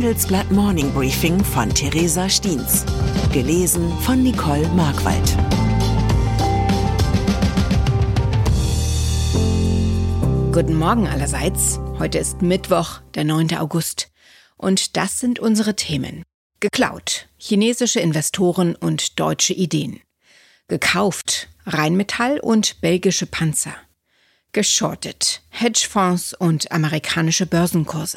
Handelsblatt Morning Briefing von Theresa Stiens. Gelesen von Nicole Markwald. Guten Morgen allerseits. Heute ist Mittwoch, der 9. August. Und das sind unsere Themen. Geklaut. Chinesische Investoren und deutsche Ideen. Gekauft. Rheinmetall und belgische Panzer. Geschortet. Hedgefonds und amerikanische Börsenkurse.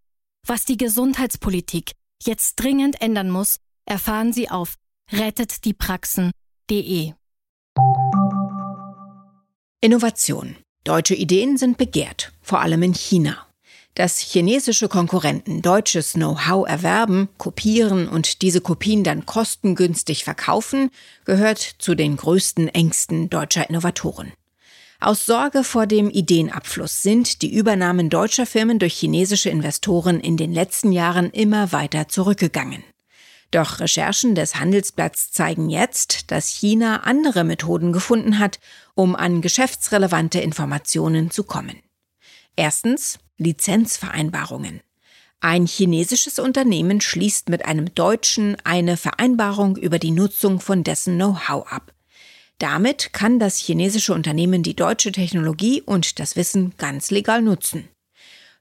Was die Gesundheitspolitik jetzt dringend ändern muss, erfahren Sie auf rettetdiepraxen.de. Innovation. Deutsche Ideen sind begehrt, vor allem in China. Dass chinesische Konkurrenten deutsches Know-how erwerben, kopieren und diese Kopien dann kostengünstig verkaufen, gehört zu den größten Ängsten deutscher Innovatoren. Aus Sorge vor dem Ideenabfluss sind die Übernahmen deutscher Firmen durch chinesische Investoren in den letzten Jahren immer weiter zurückgegangen. Doch Recherchen des Handelsblatts zeigen jetzt, dass China andere Methoden gefunden hat, um an geschäftsrelevante Informationen zu kommen. Erstens Lizenzvereinbarungen. Ein chinesisches Unternehmen schließt mit einem Deutschen eine Vereinbarung über die Nutzung von dessen Know-how ab. Damit kann das chinesische Unternehmen die deutsche Technologie und das Wissen ganz legal nutzen.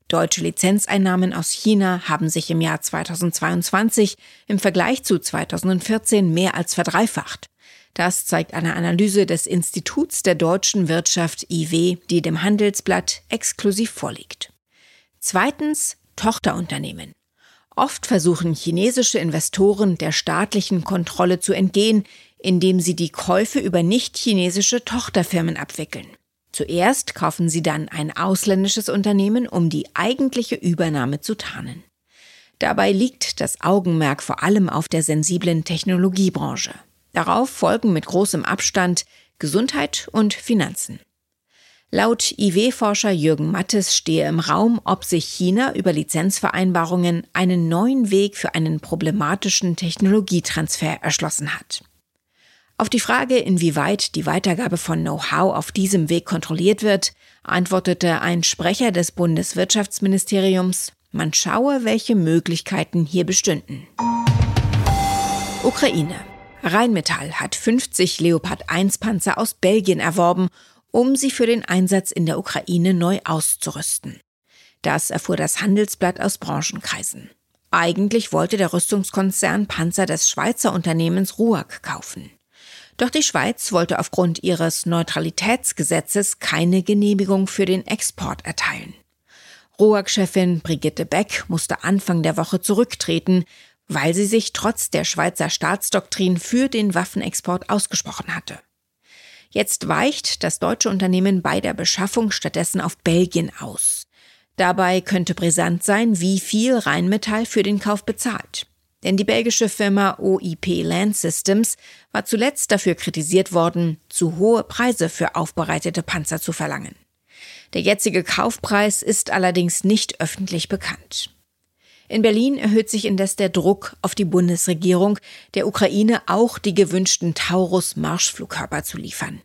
Deutsche Lizenzeinnahmen aus China haben sich im Jahr 2022 im Vergleich zu 2014 mehr als verdreifacht. Das zeigt eine Analyse des Instituts der deutschen Wirtschaft IW, die dem Handelsblatt exklusiv vorliegt. Zweitens Tochterunternehmen. Oft versuchen chinesische Investoren der staatlichen Kontrolle zu entgehen, indem sie die Käufe über nicht-chinesische Tochterfirmen abwickeln. Zuerst kaufen sie dann ein ausländisches Unternehmen, um die eigentliche Übernahme zu tarnen. Dabei liegt das Augenmerk vor allem auf der sensiblen Technologiebranche. Darauf folgen mit großem Abstand Gesundheit und Finanzen. Laut IW-Forscher Jürgen Mattes stehe im Raum, ob sich China über Lizenzvereinbarungen einen neuen Weg für einen problematischen Technologietransfer erschlossen hat. Auf die Frage, inwieweit die Weitergabe von Know-how auf diesem Weg kontrolliert wird, antwortete ein Sprecher des Bundeswirtschaftsministeriums, man schaue, welche Möglichkeiten hier bestünden. Ukraine. Rheinmetall hat 50 Leopard 1 Panzer aus Belgien erworben, um sie für den Einsatz in der Ukraine neu auszurüsten. Das erfuhr das Handelsblatt aus Branchenkreisen. Eigentlich wollte der Rüstungskonzern Panzer des Schweizer Unternehmens RUAG kaufen. Doch die Schweiz wollte aufgrund ihres Neutralitätsgesetzes keine Genehmigung für den Export erteilen. RUAG-Chefin Brigitte Beck musste Anfang der Woche zurücktreten, weil sie sich trotz der Schweizer Staatsdoktrin für den Waffenexport ausgesprochen hatte. Jetzt weicht das deutsche Unternehmen bei der Beschaffung stattdessen auf Belgien aus. Dabei könnte brisant sein, wie viel Rheinmetall für den Kauf bezahlt. Denn die belgische Firma OIP Land Systems war zuletzt dafür kritisiert worden, zu hohe Preise für aufbereitete Panzer zu verlangen. Der jetzige Kaufpreis ist allerdings nicht öffentlich bekannt. In Berlin erhöht sich indes der Druck auf die Bundesregierung, der Ukraine auch die gewünschten Taurus-Marschflugkörper zu liefern.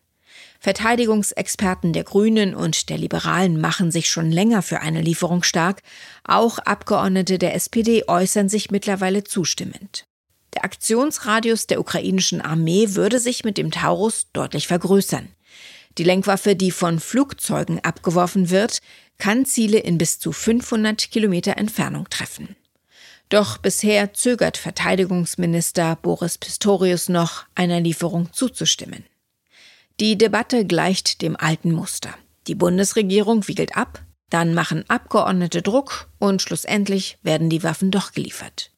Verteidigungsexperten der Grünen und der Liberalen machen sich schon länger für eine Lieferung stark. Auch Abgeordnete der SPD äußern sich mittlerweile zustimmend. Der Aktionsradius der ukrainischen Armee würde sich mit dem Taurus deutlich vergrößern. Die Lenkwaffe, die von Flugzeugen abgeworfen wird, kann Ziele in bis zu 500 Kilometer Entfernung treffen. Doch bisher zögert Verteidigungsminister Boris Pistorius noch, einer Lieferung zuzustimmen. Die Debatte gleicht dem alten Muster. Die Bundesregierung wiegelt ab, dann machen Abgeordnete Druck und schlussendlich werden die Waffen doch geliefert.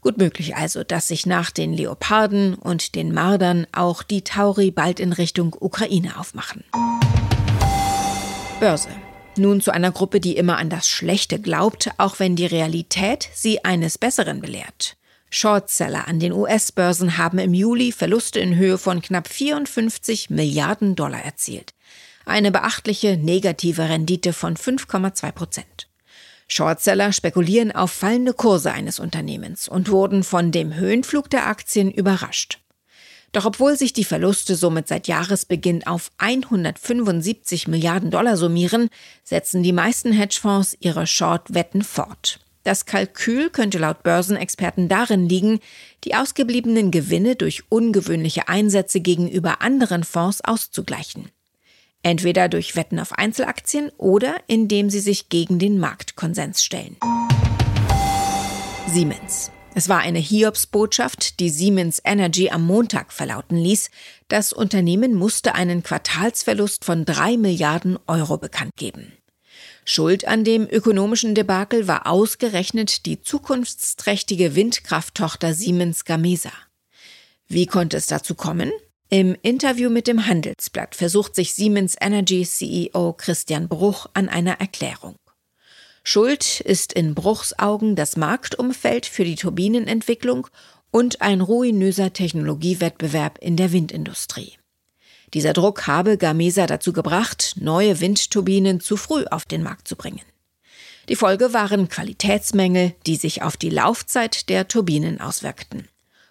Gut möglich also, dass sich nach den Leoparden und den Mardern auch die Tauri bald in Richtung Ukraine aufmachen. Börse. Nun zu einer Gruppe, die immer an das Schlechte glaubt, auch wenn die Realität sie eines Besseren belehrt. Shortseller an den US-Börsen haben im Juli Verluste in Höhe von knapp 54 Milliarden Dollar erzielt. Eine beachtliche negative Rendite von 5,2 Prozent. Shortseller spekulieren auf fallende Kurse eines Unternehmens und wurden von dem Höhenflug der Aktien überrascht. Doch obwohl sich die Verluste somit seit Jahresbeginn auf 175 Milliarden Dollar summieren, setzen die meisten Hedgefonds ihre Short-Wetten fort. Das Kalkül könnte laut Börsenexperten darin liegen, die ausgebliebenen Gewinne durch ungewöhnliche Einsätze gegenüber anderen Fonds auszugleichen. Entweder durch Wetten auf Einzelaktien oder indem sie sich gegen den Marktkonsens stellen. Siemens. Es war eine Hiobsbotschaft, die Siemens Energy am Montag verlauten ließ. Das Unternehmen musste einen Quartalsverlust von drei Milliarden Euro bekannt geben. Schuld an dem ökonomischen Debakel war ausgerechnet die zukunftsträchtige Windkrafttochter Siemens Gamesa. Wie konnte es dazu kommen? Im Interview mit dem Handelsblatt versucht sich Siemens Energy CEO Christian Bruch an einer Erklärung. Schuld ist in Bruchs Augen das Marktumfeld für die Turbinenentwicklung und ein ruinöser Technologiewettbewerb in der Windindustrie. Dieser Druck habe Gamesa dazu gebracht, neue Windturbinen zu früh auf den Markt zu bringen. Die Folge waren Qualitätsmängel, die sich auf die Laufzeit der Turbinen auswirkten.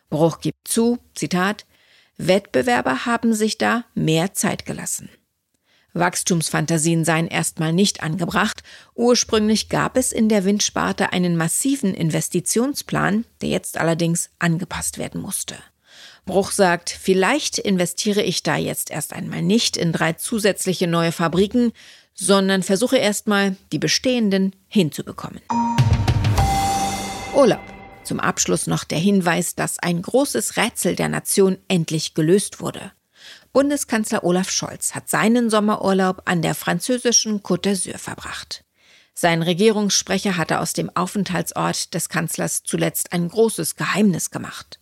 Bruch gibt zu, Zitat, Wettbewerber haben sich da mehr Zeit gelassen. Wachstumsfantasien seien erstmal nicht angebracht. Ursprünglich gab es in der Windsparte einen massiven Investitionsplan, der jetzt allerdings angepasst werden musste. Bruch sagt, vielleicht investiere ich da jetzt erst einmal nicht in drei zusätzliche neue Fabriken, sondern versuche erstmal, die bestehenden hinzubekommen. Urlaub. Zum Abschluss noch der Hinweis, dass ein großes Rätsel der Nation endlich gelöst wurde. Bundeskanzler Olaf Scholz hat seinen Sommerurlaub an der französischen Côte d'Azur verbracht. Sein Regierungssprecher hatte aus dem Aufenthaltsort des Kanzlers zuletzt ein großes Geheimnis gemacht.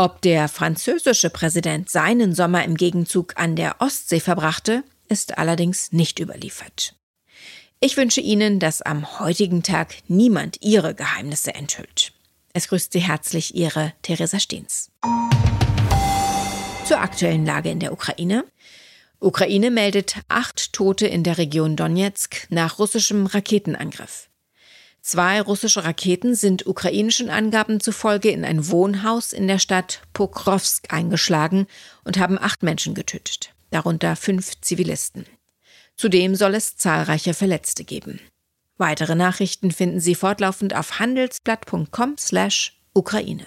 Ob der französische Präsident seinen Sommer im Gegenzug an der Ostsee verbrachte, ist allerdings nicht überliefert. Ich wünsche Ihnen, dass am heutigen Tag niemand Ihre Geheimnisse enthüllt. Es grüßt Sie herzlich Ihre Theresa Steens zur aktuellen Lage in der Ukraine. Ukraine meldet acht Tote in der Region Donetsk nach russischem Raketenangriff. Zwei russische Raketen sind ukrainischen Angaben zufolge in ein Wohnhaus in der Stadt Pokrovsk eingeschlagen und haben acht Menschen getötet, darunter fünf Zivilisten. Zudem soll es zahlreiche Verletzte geben. Weitere Nachrichten finden Sie fortlaufend auf handelsblatt.com/Ukraine.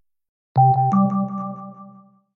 you